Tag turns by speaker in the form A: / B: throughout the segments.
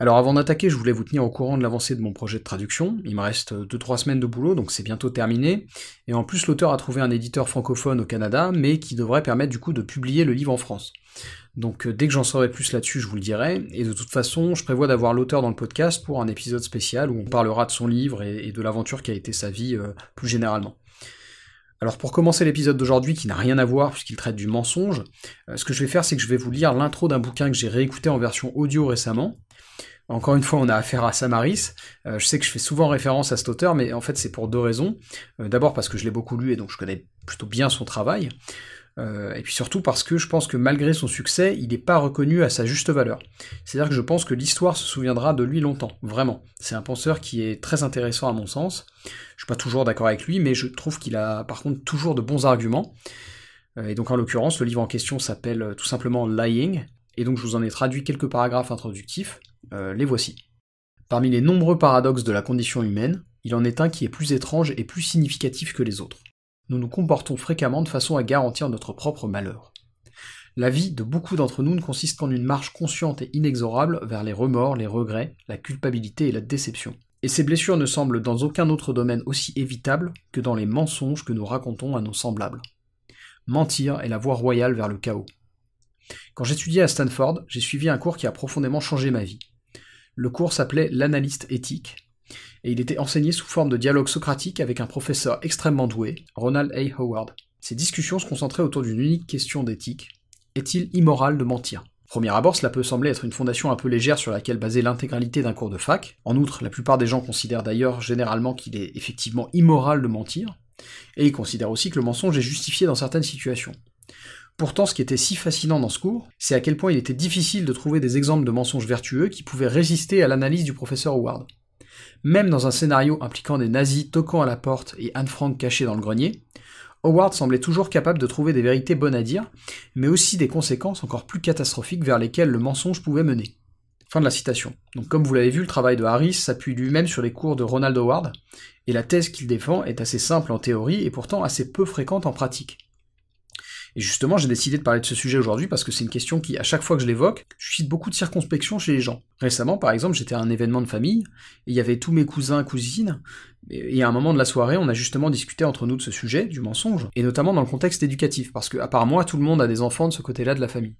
A: Alors avant d'attaquer, je voulais vous tenir au courant de l'avancée de mon projet de traduction. Il me reste 2-3 semaines de boulot, donc c'est bientôt terminé. Et en plus, l'auteur a trouvé un éditeur francophone au Canada, mais qui devrait permettre du coup de publier le livre en France. Donc euh, dès que j'en saurai plus là-dessus, je vous le dirai. Et de toute façon, je prévois d'avoir l'auteur dans le podcast pour un épisode spécial où on parlera de son livre et, de l'aventure qui a été sa vie euh, plus généralement. Alors pour commencer l'épisode d'aujourd'hui, qui n'a rien à voir puisqu'il traite du mensonge, euh, ce que je vais faire, c'est que je vais vous lire l'intro d'un bouquin que j'ai réécouté en version audio récemment. Encore une fois, on a affaire à Samaris. Euh, je sais que je fais souvent référence à cet auteur, mais en fait c'est pour deux raisons. Euh, d'abord parce que je l'ai beaucoup lu et donc je connais plutôt bien son travail. Euh, et puis surtout parce que je pense que malgré son succès, il n'est pas reconnu à sa juste valeur. C'est-à-dire que je pense que l'histoire se souviendra de lui longtemps, vraiment. C'est un penseur qui est très intéressant à mon sens. Je suis pas toujours d'accord avec lui, mais je trouve qu'il a par contre toujours de bons arguments. Et donc en l'occurrence, le livre en question s'appelle tout simplement Lying, et donc je vous en ai traduit quelques paragraphes introductifs. Euh, les voici. Parmi les nombreux paradoxes de la condition humaine, il en est un qui est plus étrange et plus significatif que les autres. Nous nous comportons fréquemment de façon à garantir notre propre malheur. La vie de beaucoup d'entre nous ne consiste qu'en une marche consciente et inexorable vers les remords, les regrets, la culpabilité et la déception. Et ces blessures ne semblent dans aucun autre domaine aussi évitables que dans les mensonges que nous racontons à nos semblables. Mentir est la voie royale vers le chaos. Quand j'étudiais à Stanford, j'ai suivi un cours qui a profondément changé ma vie. Le cours s'appelait l'analyste éthique, et il était enseigné sous forme de dialogue socratique avec un professeur extrêmement doué, Ronald A. Howard. Ces discussions se concentraient autour d'une unique question d'éthique. Est-il immoral de mentir? Premier abord, cela peut sembler être une fondation un peu légère sur laquelle baser l'intégralité d'un cours de fac. En outre, la plupart des gens considèrent d'ailleurs généralement qu'il est effectivement immoral de mentir, et ils considèrent aussi que le mensonge est justifié dans certaines situations. Pourtant, ce qui était si fascinant dans ce cours, c'est à quel point il était difficile de trouver des exemples de mensonges vertueux qui pouvaient résister à l'analyse du professeur Howard. Même dans un scénario impliquant des nazis toquant à la porte et Anne Frank cachée dans le grenier, Howard semblait toujours capable de trouver des vérités bonnes à dire, mais aussi des conséquences encore plus catastrophiques vers lesquelles le mensonge pouvait mener. Fin de la citation. Donc comme vous l'avez vu, le travail de Harris s'appuie lui-même sur les cours de Ronald Howard, et la thèse qu'il défend est assez simple en théorie et pourtant assez peu fréquente en pratique. Et justement, j'ai décidé de parler de ce sujet aujourd'hui parce que c'est une question qui, à chaque fois que je l'évoque, suscite beaucoup de circonspection chez les gens. Récemment, par exemple, j'étais à un événement de famille, et il y avait tous mes cousins, cousines, et à un moment de la soirée, on a justement discuté entre nous de ce sujet, du mensonge, et notamment dans le contexte éducatif, parce que, à part moi, tout le monde a des enfants de ce côté-là de la famille.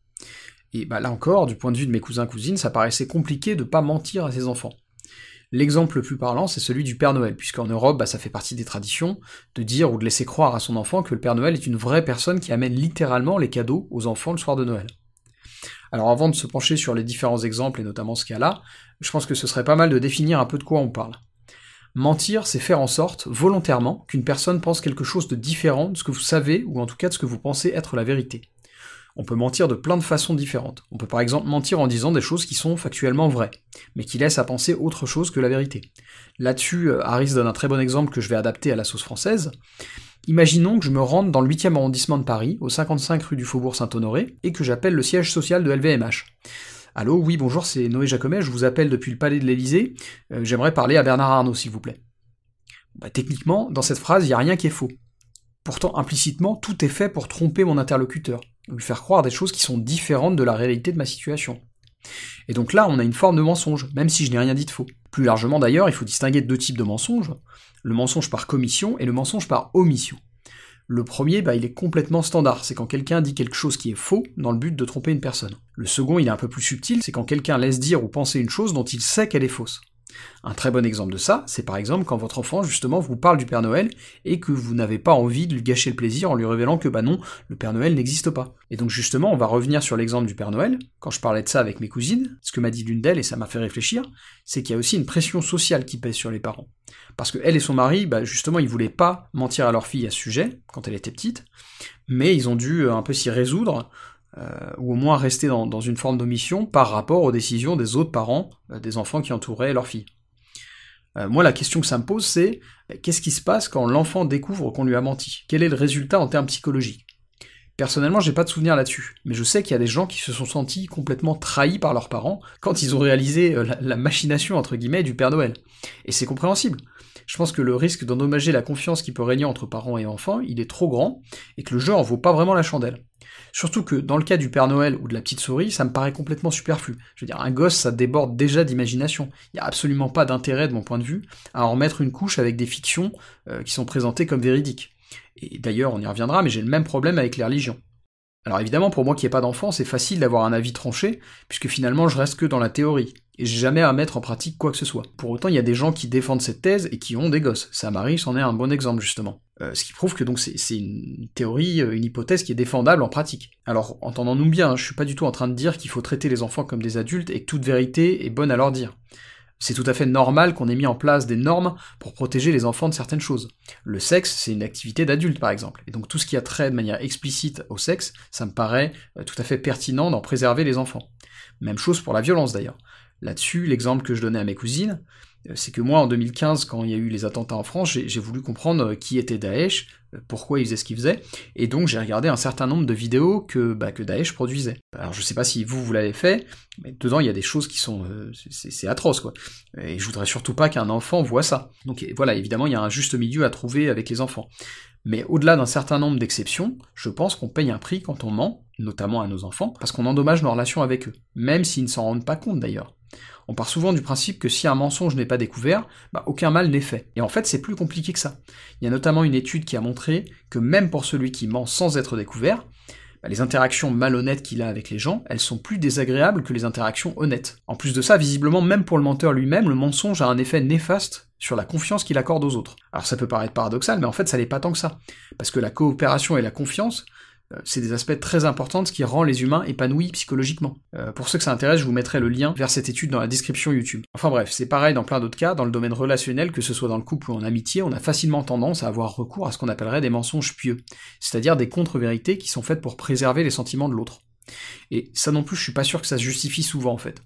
A: Et bah là encore, du point de vue de mes cousins, cousines, ça paraissait compliqué de pas mentir à ses enfants. L'exemple le plus parlant, c'est celui du Père Noël, puisqu'en Europe, bah, ça fait partie des traditions de dire ou de laisser croire à son enfant que le Père Noël est une vraie personne qui amène littéralement les cadeaux aux enfants le soir de Noël. Alors avant de se pencher sur les différents exemples, et notamment ce cas-là, je pense que ce serait pas mal de définir un peu de quoi on parle. Mentir, c'est faire en sorte, volontairement, qu'une personne pense quelque chose de différent de ce que vous savez, ou en tout cas de ce que vous pensez être la vérité. On peut mentir de plein de façons différentes. On peut par exemple mentir en disant des choses qui sont factuellement vraies, mais qui laissent à penser autre chose que la vérité. Là-dessus, euh, Harris donne un très bon exemple que je vais adapter à la sauce française. Imaginons que je me rende dans le 8e arrondissement de Paris, au 55 rue du Faubourg Saint-Honoré, et que j'appelle le siège social de LVMH. Allô, oui, bonjour, c'est Noé Jacomet, je vous appelle depuis le palais de l'Élysée, euh, j'aimerais parler à Bernard Arnault, s'il vous plaît. Bah, techniquement, dans cette phrase, il n'y a rien qui est faux. Pourtant, implicitement, tout est fait pour tromper mon interlocuteur, lui faire croire des choses qui sont différentes de la réalité de ma situation. Et donc là, on a une forme de mensonge, même si je n'ai rien dit de faux. Plus largement d'ailleurs, il faut distinguer deux types de mensonges, le mensonge par commission et le mensonge par omission. Le premier, bah, il est complètement standard, c'est quand quelqu'un dit quelque chose qui est faux dans le but de tromper une personne. Le second, il est un peu plus subtil, c'est quand quelqu'un laisse dire ou penser une chose dont il sait qu'elle est fausse. Un très bon exemple de ça, c'est par exemple quand votre enfant justement vous parle du Père Noël et que vous n'avez pas envie de lui gâcher le plaisir en lui révélant que bah non, le Père Noël n'existe pas. Et donc justement, on va revenir sur l'exemple du Père Noël. Quand je parlais de ça avec mes cousines, ce que m'a dit l'une d'elles et ça m'a fait réfléchir, c'est qu'il y a aussi une pression sociale qui pèse sur les parents. Parce que elle et son mari, bah justement, ils voulaient pas mentir à leur fille à ce sujet quand elle était petite, mais ils ont dû un peu s'y résoudre ou au moins rester dans, une forme d'omission par rapport aux décisions des autres parents des enfants qui entouraient leur fille. moi, la question que ça me pose, c'est qu'est-ce qui se passe quand l'enfant découvre qu'on lui a menti? Quel est le résultat en termes psychologiques? Personnellement, j'ai pas de souvenir là-dessus, mais je sais qu'il y a des gens qui se sont sentis complètement trahis par leurs parents quand ils ont réalisé euh, la, machination entre guillemets du Père Noël. Et c'est compréhensible. Je pense que le risque d'endommager la confiance qui peut régner entre parents et enfants, il est trop grand, et que le jeu en vaut pas vraiment la chandelle. Surtout que dans le cas du Père Noël ou de la petite souris, ça me paraît complètement superflu. Je veux dire, un gosse, ça déborde déjà d'imagination. Il n'y a absolument pas d'intérêt, de mon point de vue, à en remettre une couche avec des fictions euh, qui sont présentées comme véridiques. Et d'ailleurs, on y reviendra, mais j'ai le même problème avec les religions. Alors évidemment, pour moi qui n'ai pas d'enfant, c'est facile d'avoir un avis tranché, puisque finalement je reste que dans la théorie, et j'ai jamais à mettre en pratique quoi que ce soit. Pour autant, il y a des gens qui défendent cette thèse et qui ont des gosses. Ça m'arrive, c'en est un bon exemple justement. Euh, ce qui prouve que donc c'est une théorie, euh, une hypothèse qui est défendable en pratique. Alors, entendons-nous bien, hein, je suis pas du tout en train de dire qu'il faut traiter les enfants comme des adultes et que toute vérité est bonne à leur dire. C'est tout à fait normal qu'on ait mis en place des normes pour protéger les enfants de certaines choses. Le sexe, c'est une activité d'adulte par exemple, et donc tout ce qui a trait de manière explicite au sexe, ça me paraît euh, tout à fait pertinent d'en préserver les enfants. Même chose pour la violence d'ailleurs. Là-dessus, l'exemple que je donnais à mes cousines, euh, c'est que moi, en 2015, quand il y a eu les attentats en France, j'ai voulu comprendre euh, qui était Daesh, pourquoi il faisait ce qu'il faisait, et donc j'ai regardé un certain nombre de vidéos que, bah, que Daesh produisait. Alors je sais pas si vous, vous l'avez fait, mais dedans il y a des choses qui sont... c'est atroce, quoi. Et je voudrais surtout pas qu'un enfant voit ça. Donc voilà, évidemment, il y a un juste milieu à trouver avec les enfants. Mais au-delà d'un certain nombre d'exceptions, je pense qu'on paye un prix quand on ment, notamment à nos enfants, parce qu'on endommage nos relations avec eux, même s'ils ne s'en rendent pas compte d'ailleurs. On part souvent du principe que si un mensonge n'est pas découvert, bah, aucun mal n'est fait. Et en fait, c'est plus compliqué que ça. Il y a notamment une étude qui a montré que même pour celui qui ment sans être découvert, bah, les interactions malhonnêtes qu'il a avec les gens, elles sont plus désagréables que les interactions honnêtes. En plus de ça, visiblement, même pour le menteur lui-même, le mensonge a un effet néfaste sur la confiance qu'il accorde aux autres. Alors ça peut paraître paradoxal, mais en fait ça n'est pas tant que ça. Parce que la coopération et la confiance, c'est des aspects très importants qui rend les humains épanouis psychologiquement. Euh, pour ceux que ça intéresse, je vous mettrai le lien vers cette étude dans la description YouTube. Enfin bref, c'est pareil dans plein d'autres cas, dans le domaine relationnel, que ce soit dans le couple ou en amitié, on a facilement tendance à avoir recours à ce qu'on appellerait des mensonges pieux, c'est-à-dire des contre-vérités qui sont faites pour préserver les sentiments de l'autre. Et ça non plus, je suis pas sûr que ça se justifie souvent en fait.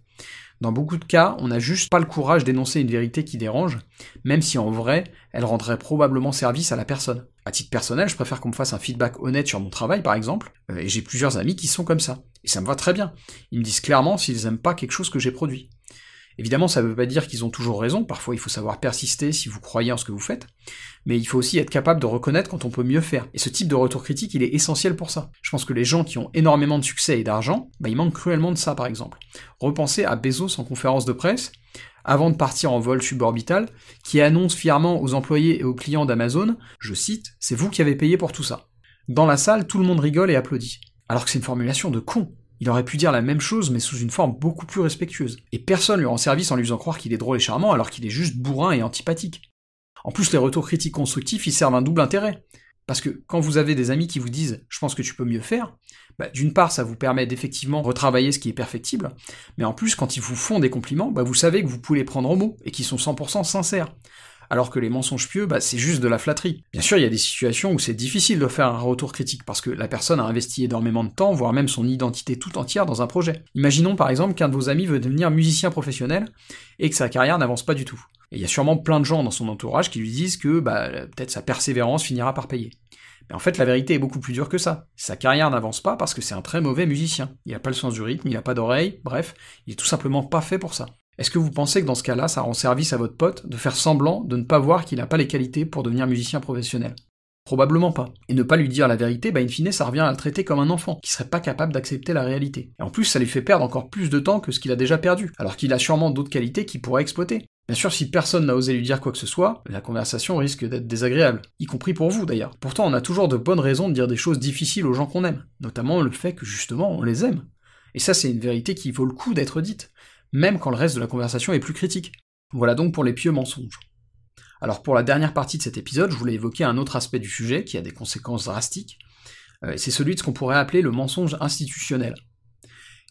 A: Dans beaucoup de cas, on n'a juste pas le courage d'énoncer une vérité qui dérange, même si en vrai, elle rendrait probablement service à la personne. À titre personnel, je préfère qu'on me fasse un feedback honnête sur mon travail, par exemple, euh, et j'ai plusieurs amis qui sont comme ça. Et ça me va très bien. Ils me disent clairement s'ils aiment pas quelque chose que j'ai produit. Évidemment, ça ne veut pas dire qu'ils ont toujours raison, parfois il faut savoir persister si vous croyez en ce que vous faites, mais il faut aussi être capable de reconnaître quand on peut mieux faire. Et ce type de retour critique, il est essentiel pour ça. Je pense que les gens qui ont énormément de succès et d'argent, bah, ils manquent cruellement de ça par exemple. Repensez à Bezos en conférence de presse, avant de partir en vol suborbital, qui annonce fièrement aux employés et aux clients d'Amazon, je cite, c'est vous qui avez payé pour tout ça. Dans la salle, tout le monde rigole et applaudit. Alors que c'est une formulation de con. Il aurait pu dire la même chose, mais sous une forme beaucoup plus respectueuse. Et personne lui rend service en lui faisant croire qu'il est drôle et charmant, alors qu'il est juste bourrin et antipathique. En plus, les retours critiques constructifs, ils servent un double intérêt. Parce que quand vous avez des amis qui vous disent « je pense que tu peux mieux faire bah, d'une part, ça vous permet d'effectivement retravailler ce qui est perfectible, mais en plus, quand ils vous font des compliments, bah, vous savez que vous pouvez les prendre au mot, et qu'ils sont 100% sincères alors que les mensonges pieux, bah, c'est juste de la flatterie. Bien sûr, il y a des situations où c'est difficile de faire un retour critique, parce que la personne a investi énormément de temps, voire même son identité tout entière dans un projet. Imaginons par exemple qu'un de vos amis veut devenir musicien professionnel, et que sa carrière n'avance pas du tout. Et il y a sûrement plein de gens dans son entourage qui lui disent que bah, peut-être sa persévérance finira par payer. Mais en fait, la vérité est beaucoup plus dure que ça. Sa carrière n'avance pas parce que c'est un très mauvais musicien. Il n'a pas le sens du rythme, il n'a pas d'oreille, bref, il est tout simplement pas fait pour ça. Est-ce que vous pensez que dans ce cas-là, ça rend service à votre pote de faire semblant de ne pas voir qu'il n'a pas les qualités pour devenir musicien professionnel? Probablement pas. Et ne pas lui dire la vérité, bah in fine, ça revient à le traiter comme un enfant, qui serait pas capable d'accepter la réalité. Et en plus, ça lui fait perdre encore plus de temps que ce qu'il a déjà perdu, alors qu'il a sûrement d'autres qualités qu'il pourrait exploiter. Bien sûr, si personne n'a osé lui dire quoi que ce soit, la conversation risque d'être désagréable, y compris pour vous d'ailleurs. Pourtant, on a toujours de bonnes raisons de dire des choses difficiles aux gens qu'on aime, notamment le fait que justement on les aime. Et ça, c'est une vérité qui vaut le coup d'être dite même quand le reste de la conversation est plus critique. Voilà donc pour les pieux mensonges. Alors pour la dernière partie de cet épisode, je voulais évoquer un autre aspect du sujet qui a des conséquences drastiques, euh, c'est celui de ce qu'on pourrait appeler le mensonge institutionnel.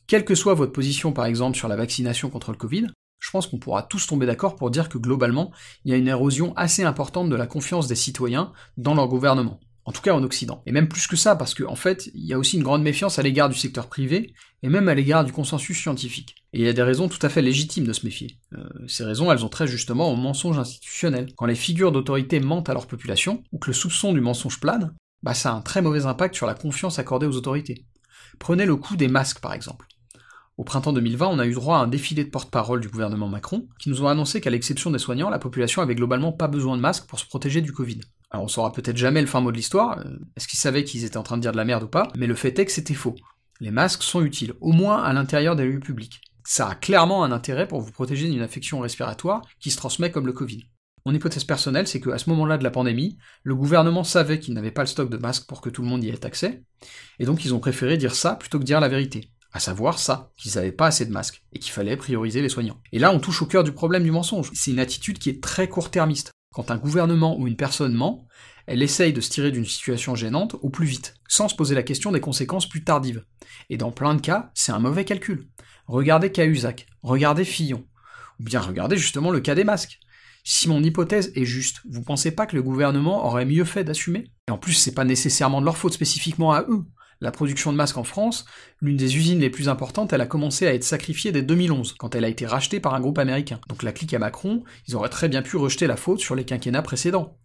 A: Quelle que soit votre position par exemple sur la vaccination contre le Covid, je pense qu'on pourra tous tomber d'accord pour dire que globalement, il y a une érosion assez importante de la confiance des citoyens dans leur gouvernement. En tout cas en Occident. Et même plus que ça, parce qu'en en fait, il y a aussi une grande méfiance à l'égard du secteur privé, et même à l'égard du consensus scientifique. Et il y a des raisons tout à fait légitimes de se méfier. Euh, ces raisons, elles ont trait justement au mensonge institutionnel. Quand les figures d'autorité mentent à leur population, ou que le soupçon du mensonge plane, bah ça a un très mauvais impact sur la confiance accordée aux autorités. Prenez le coût des masques par exemple. Au printemps 2020, on a eu droit à un défilé de porte-parole du gouvernement Macron, qui nous ont annoncé qu'à l'exception des soignants, la population avait globalement pas besoin de masques pour se protéger du Covid. Alors on saura peut-être jamais le fin mot de l'histoire, euh, est-ce qu'ils savaient qu'ils étaient en train de dire de la merde ou pas, mais le fait est que c'était faux. Les masques sont utiles, au moins à l'intérieur des lieux publics. Ça a clairement un intérêt pour vous protéger d'une infection respiratoire qui se transmet comme le Covid. Mon hypothèse personnelle, c'est qu'à ce moment-là de la pandémie, le gouvernement savait qu'il n'avait pas le stock de masques pour que tout le monde y ait accès, et donc ils ont préféré dire ça plutôt que dire la vérité. À savoir ça, qu'ils n'avaient pas assez de masques, et qu'il fallait prioriser les soignants. Et là, on touche au cœur du problème du mensonge. C'est une attitude qui est très court-termiste. Quand un gouvernement ou une personne ment, elle essaye de se tirer d'une situation gênante au plus vite, sans se poser la question des conséquences plus tardives. Et dans plein de cas, c'est un mauvais calcul. Regardez Cahuzac, regardez Fillon, ou bien regardez justement le cas des masques. Si mon hypothèse est juste, vous pensez pas que le gouvernement aurait mieux fait d'assumer? Et en plus, c'est pas nécessairement de leur faute spécifiquement à eux. La production de masques en France, l'une des usines les plus importantes, elle a commencé à être sacrifiée dès 2011, quand elle a été rachetée par un groupe américain. Donc la clique à Macron, ils auraient très bien pu rejeter la faute sur les quinquennats précédents.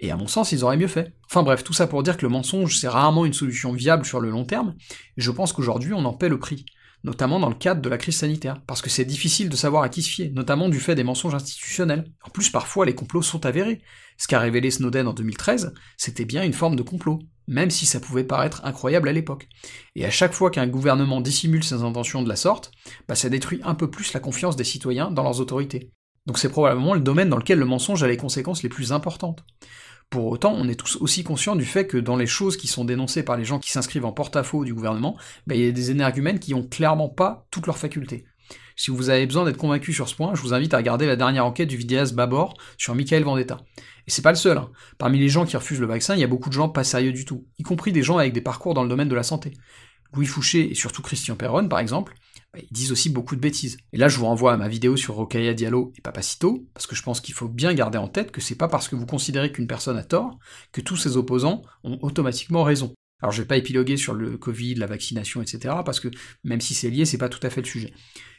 A: Et à mon sens, ils auraient mieux fait. Enfin bref, tout ça pour dire que le mensonge, c'est rarement une solution viable sur le long terme, et je pense qu'aujourd'hui, on en paie le prix notamment dans le cadre de la crise sanitaire, parce que c'est difficile de savoir à qui se fier, notamment du fait des mensonges institutionnels. En plus, parfois, les complots sont avérés. Ce qu'a révélé Snowden en 2013, c'était bien une forme de complot, même si ça pouvait paraître incroyable à l'époque. Et à chaque fois qu'un gouvernement dissimule ses intentions de la sorte, bah ça détruit un peu plus la confiance des citoyens dans leurs autorités. Donc c'est probablement le domaine dans lequel le mensonge a les conséquences les plus importantes. Pour autant, on est tous aussi conscients du fait que dans les choses qui sont dénoncées par les gens qui s'inscrivent en porte-à-faux du gouvernement, ben, il y a des énergumènes qui ont clairement pas toutes leurs facultés. Si vous avez besoin d'être convaincu sur ce point, je vous invite à regarder la dernière enquête du vidéaste Babor sur Michael Vendetta. Et c'est pas le seul. Hein. Parmi les gens qui refusent le vaccin, il y a beaucoup de gens pas sérieux du tout, y compris des gens avec des parcours dans le domaine de la santé. Louis Fouché et surtout Christian Perron, par exemple, ils disent aussi beaucoup de bêtises. Et là, je vous renvoie à ma vidéo sur Rokaya Diallo et Papacito, parce que je pense qu'il faut bien garder en tête que c'est pas parce que vous considérez qu'une personne a tort que tous ses opposants ont automatiquement raison. Alors je vais pas épiloguer sur le Covid, la vaccination, etc., parce que même si c'est lié, c'est pas tout à fait le sujet.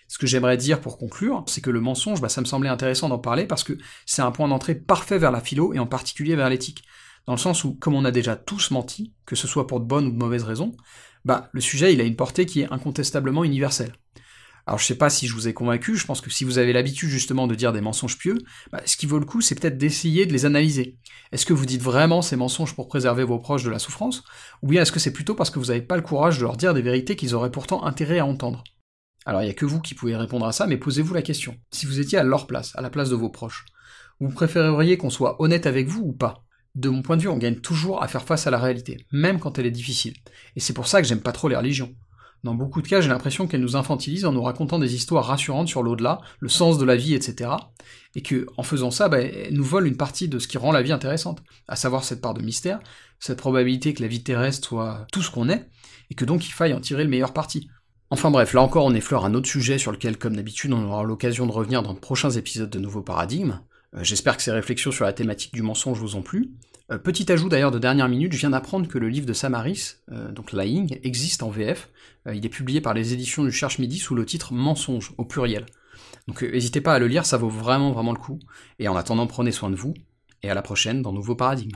A: Ce que j'aimerais dire pour conclure, c'est que le mensonge, bah, ça me semblait intéressant d'en parler parce que c'est un point d'entrée parfait vers la philo et en particulier vers l'éthique. Dans le sens où, comme on a déjà tous menti, que ce soit pour de bonnes ou de mauvaises raisons, bah, le sujet, il a une portée qui est incontestablement universelle. Alors je sais pas si je vous ai convaincu, je pense que si vous avez l'habitude justement de dire des mensonges pieux, bah, ce qui vaut le coup, c'est peut-être d'essayer de les analyser. Est-ce que vous dites vraiment ces mensonges pour préserver vos proches de la souffrance, ou bien est-ce que c'est plutôt parce que vous n'avez pas le courage de leur dire des vérités qu'ils auraient pourtant intérêt à entendre? Alors il n'y a que vous qui pouvez répondre à ça, mais posez-vous la question. Si vous étiez à leur place, à la place de vos proches, vous préféreriez qu'on soit honnête avec vous ou pas? De mon point de vue, on gagne toujours à faire face à la réalité, même quand elle est difficile. Et c'est pour ça que j'aime pas trop les religions. Dans beaucoup de cas, j'ai l'impression qu'elles nous infantilisent en nous racontant des histoires rassurantes sur l'au-delà, le sens de la vie, etc. Et que, en faisant ça, bah, elles nous volent une partie de ce qui rend la vie intéressante, à savoir cette part de mystère, cette probabilité que la vie terrestre soit tout ce qu'on est, et que donc il faille en tirer le meilleur parti. Enfin bref, là encore on effleure un autre sujet sur lequel, comme d'habitude, on aura l'occasion de revenir dans de prochains épisodes de Nouveaux Paradigmes. Euh, j'espère que ces réflexions sur la thématique du mensonge vous ont plu. Euh, petit ajout d'ailleurs de dernière minute, je viens d'apprendre que le livre de Samaris, euh, donc Lying, existe en VF. il est publié par les éditions du Cherche Midi sous le titre Mensonge, au pluriel. Donc n'hésitez pas à le lire, ça vaut vraiment vraiment le coup. Et en attendant, prenez soin de vous, et à la prochaine dans Nouveau Paradigme.